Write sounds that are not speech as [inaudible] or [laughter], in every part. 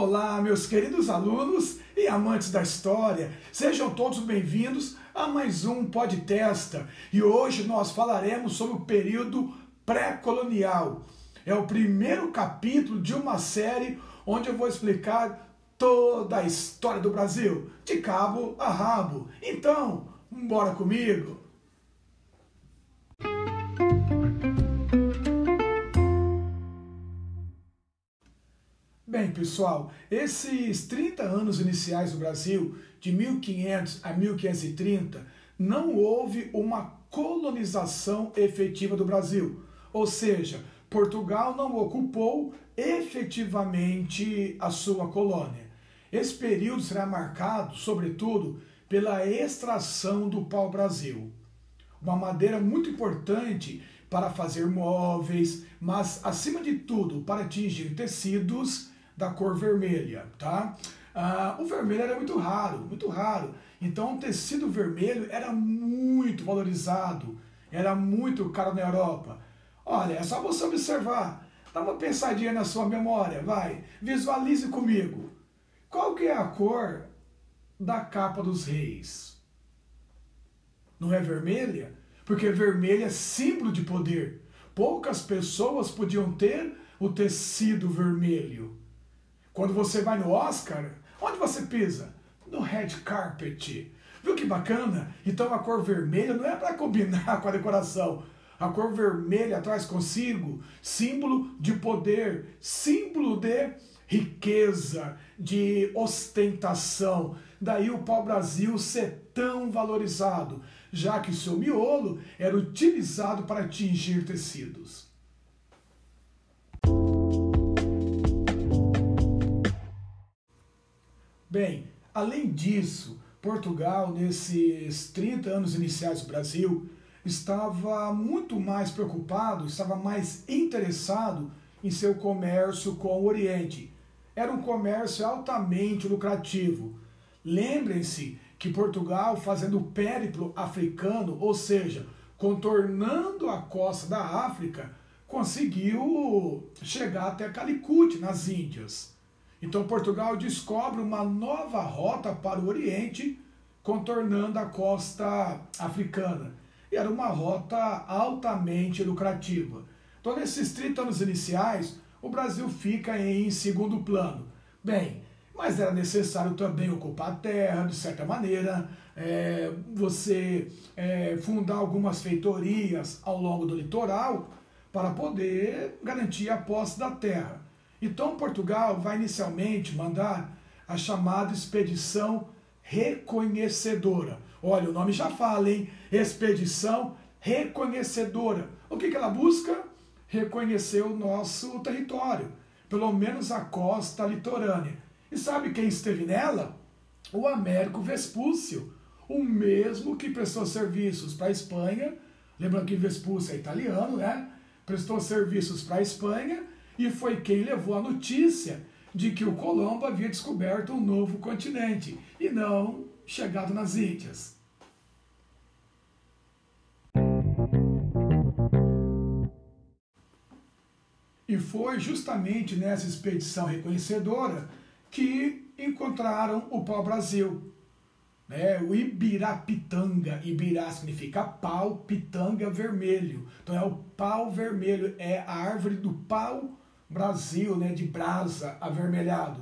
Olá, meus queridos alunos e amantes da história, sejam todos bem-vindos a mais um podcast. E hoje nós falaremos sobre o período pré-colonial. É o primeiro capítulo de uma série onde eu vou explicar toda a história do Brasil, de cabo a rabo. Então, bora comigo! Bem, pessoal, esses 30 anos iniciais do Brasil, de 1500 a 1530, não houve uma colonização efetiva do Brasil. Ou seja, Portugal não ocupou efetivamente a sua colônia. Esse período será marcado, sobretudo, pela extração do pau-brasil. Uma madeira muito importante para fazer móveis, mas, acima de tudo, para atingir tecidos da cor vermelha, tá? Ah, o vermelho era muito raro, muito raro. Então o tecido vermelho era muito valorizado, era muito caro na Europa. Olha, é só você observar, dá uma pensadinha na sua memória, vai, visualize comigo. Qual que é a cor da capa dos reis? Não é vermelha? Porque vermelha é símbolo de poder. Poucas pessoas podiam ter o tecido vermelho. Quando você vai no Oscar, onde você pisa? No red carpet. Viu que bacana? Então a cor vermelha não é para combinar [laughs] com a decoração. A cor vermelha traz consigo símbolo de poder, símbolo de riqueza, de ostentação. Daí o pau-brasil ser tão valorizado, já que seu miolo era utilizado para atingir tecidos. Bem, além disso, Portugal, nesses 30 anos iniciais do Brasil, estava muito mais preocupado, estava mais interessado em seu comércio com o Oriente. Era um comércio altamente lucrativo. Lembrem-se que Portugal, fazendo o périplo africano, ou seja, contornando a costa da África, conseguiu chegar até Calicut, nas Índias. Então Portugal descobre uma nova rota para o Oriente, contornando a costa africana. E era uma rota altamente lucrativa. Então, nesses 30 anos iniciais, o Brasil fica em segundo plano. Bem, mas era necessário também ocupar a terra, de certa maneira, é, você é, fundar algumas feitorias ao longo do litoral para poder garantir a posse da terra. Então Portugal vai inicialmente mandar a chamada expedição reconhecedora. Olha, o nome já fala, hein? Expedição reconhecedora. O que, que ela busca? Reconhecer o nosso território, pelo menos a costa litorânea. E sabe quem esteve nela? O Américo Vespúcio, o mesmo que prestou serviços para a Espanha. Lembrando que Vespúcio é italiano, né? Prestou serviços para a Espanha e foi quem levou a notícia de que o Colombo havia descoberto um novo continente e não chegado nas Índias. E foi justamente nessa expedição reconhecedora que encontraram o pau-brasil. Né? O Ibirapitanga. Ibirá significa pau, pitanga vermelho. Então é o pau vermelho, é a árvore do pau Brasil, né, de brasa avermelhado.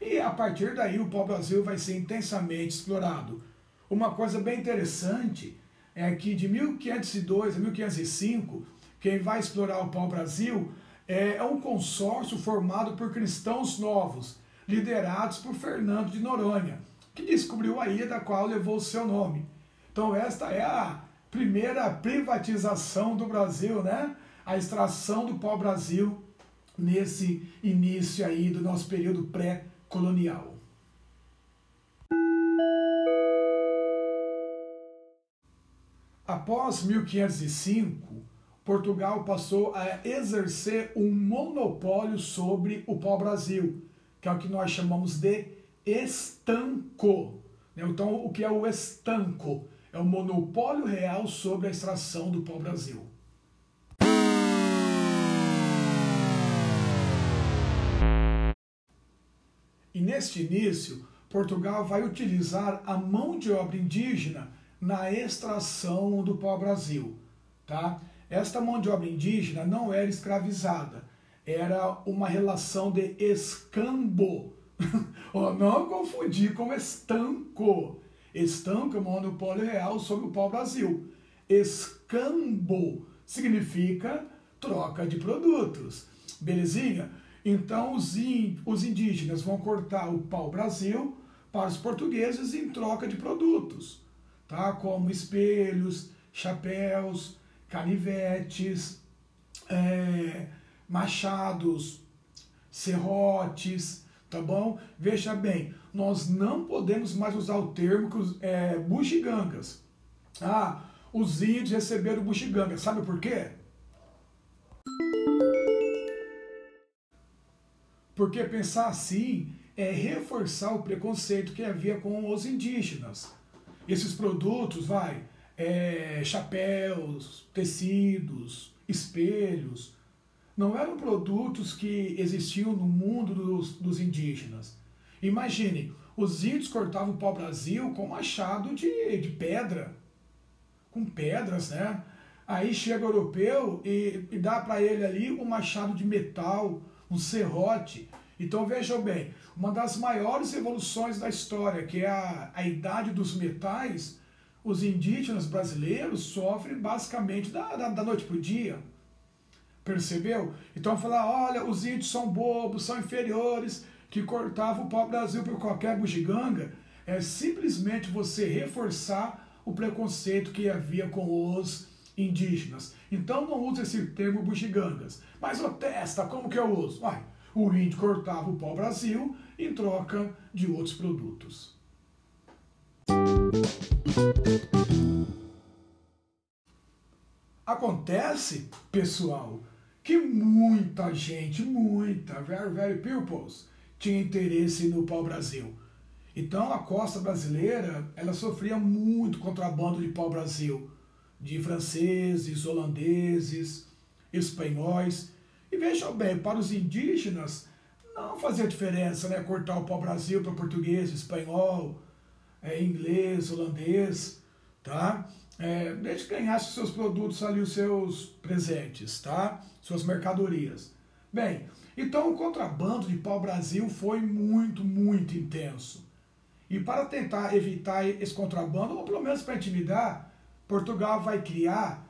E a partir daí o pau-brasil vai ser intensamente explorado. Uma coisa bem interessante é que de 1502 a 1505, quem vai explorar o pau-brasil é, é um consórcio formado por cristãos novos, liderados por Fernando de Noronha, que descobriu a ilha da qual levou o seu nome. Então esta é a primeira privatização do Brasil, né? A extração do pau-brasil nesse início aí do nosso período pré-colonial. Após 1505, Portugal passou a exercer um monopólio sobre o pau-brasil, que é o que nós chamamos de estanco. Então, o que é o estanco? É o monopólio real sobre a extração do pau-brasil. E neste início, Portugal vai utilizar a mão de obra indígena na extração do pau-brasil. Tá? Esta mão de obra indígena não era escravizada, era uma relação de escambo. [laughs] não confundir com estanco. Estanco é um monopólio real sobre o pau-brasil. Escambo significa troca de produtos. Belezinha? Então os, os indígenas vão cortar o pau-brasil para os portugueses em troca de produtos, tá? como espelhos, chapéus, canivetes, é, machados, serrotes, tá bom? Veja bem, nós não podemos mais usar o termo é, bugigangas. Ah, os índios receberam bugigangas, sabe por quê? Porque pensar assim é reforçar o preconceito que havia com os indígenas. Esses produtos, vai, é, chapéus, tecidos, espelhos, não eram produtos que existiam no mundo dos, dos indígenas. Imagine, os índios cortavam o pau-brasil com machado de, de pedra, com pedras, né? Aí chega o europeu e, e dá para ele ali um machado de metal, um serrote. Então vejam bem, uma das maiores evoluções da história, que é a, a idade dos metais, os indígenas brasileiros sofrem basicamente da, da, da noite para o dia. Percebeu? Então falar, olha, os índios são bobos, são inferiores, que cortavam o pau-brasil por qualquer bugiganga, é simplesmente você reforçar o preconceito que havia com os indígenas. Então não use esse termo bugigangas. Mas o testa, como que eu uso? Uai, o índio cortava o pau-brasil em troca de outros produtos. Acontece, pessoal, que muita gente, muita, very, very pupils, tinha interesse no pau-brasil. Então a costa brasileira, ela sofria muito contrabando de pau-brasil, de franceses, holandeses, espanhóis, e vejam bem, para os indígenas não fazia diferença né, cortar o pau-brasil para português, espanhol, é, inglês, holandês, tá? É, desde que ganhasse os seus produtos ali, os seus presentes, tá? Suas mercadorias. Bem, então o contrabando de pau-brasil foi muito, muito intenso. E para tentar evitar esse contrabando, ou pelo menos para intimidar, Portugal vai criar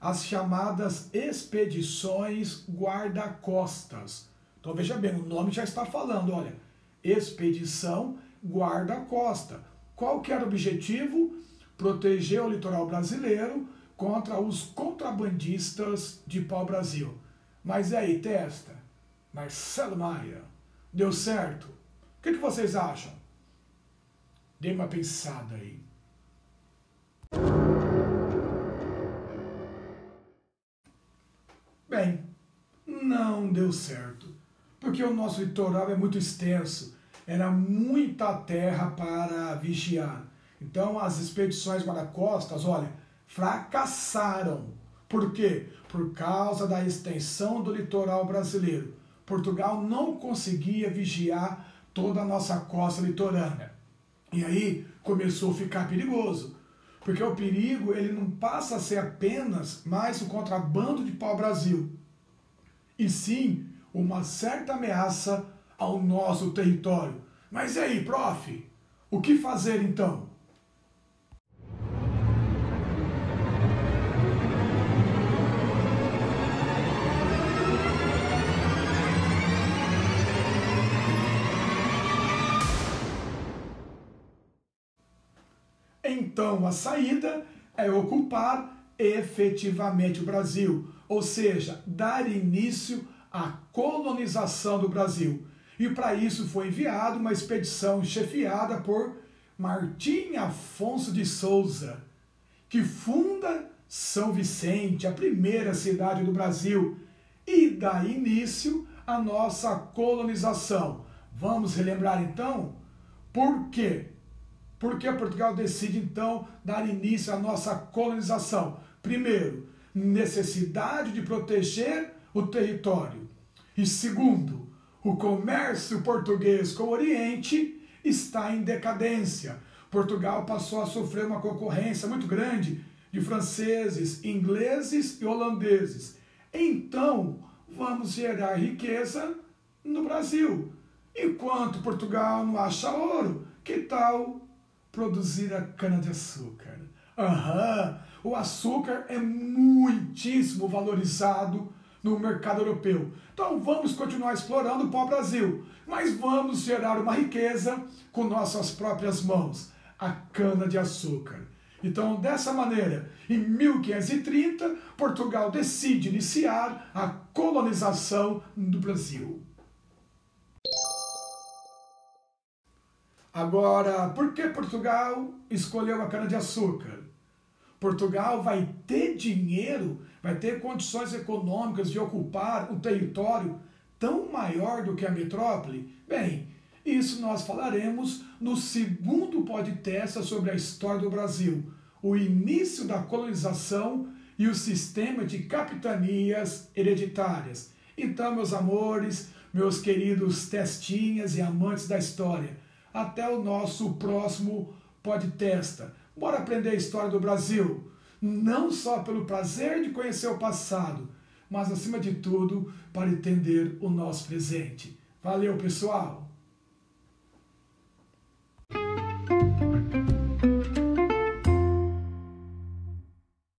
as chamadas expedições guarda-costas. Então veja bem, o nome já está falando, olha, expedição guarda-costa. Qual que era o objetivo? Proteger o litoral brasileiro contra os contrabandistas de pau-brasil. Mas e aí, testa? Marcelo Maia, deu certo? O que, que vocês acham? Dê uma pensada aí. Bem, não deu certo, porque o nosso litoral é muito extenso, era muita terra para vigiar. Então as expedições guarda-costas, olha, fracassaram. Por quê? Por causa da extensão do litoral brasileiro. Portugal não conseguia vigiar toda a nossa costa litorânea. E aí começou a ficar perigoso. Porque o perigo ele não passa a ser apenas mais o contrabando de pau-brasil, e sim uma certa ameaça ao nosso território. Mas e aí, prof? O que fazer então? Então, a saída é ocupar efetivamente o Brasil, ou seja, dar início à colonização do Brasil. E para isso foi enviada uma expedição chefiada por Martim Afonso de Souza, que funda São Vicente, a primeira cidade do Brasil, e dá início à nossa colonização. Vamos relembrar então por quê? Por que Portugal decide então dar início à nossa colonização? Primeiro, necessidade de proteger o território. E segundo, O comércio português com o Oriente está em decadência. Portugal passou a sofrer uma concorrência muito grande de franceses, ingleses e holandeses. Então, vamos gerar riqueza no Brasil. Enquanto Portugal não acha ouro, que tal produzir a cana-de-açúcar? Aham, o açúcar é muitíssimo valorizado no mercado europeu. Então vamos continuar explorando o pau-brasil, mas vamos gerar uma riqueza com nossas próprias mãos, a cana-de-açúcar. Então, dessa maneira, em 1530, Portugal decide iniciar a colonização do Brasil. Agora, por que Portugal escolheu a cana-de-açúcar? Portugal vai ter dinheiro, vai ter condições econômicas de ocupar um território tão maior do que a metrópole? Bem, isso nós falaremos no segundo podcast sobre a história do Brasil, o início da colonização e o sistema de capitanias hereditárias. Então, meus amores, meus queridos testinhas e amantes da história, até o nosso próximo podcast. Bora aprender a história do Brasil, não só pelo prazer de conhecer o passado, mas acima de tudo para entender o nosso presente. Valeu, pessoal!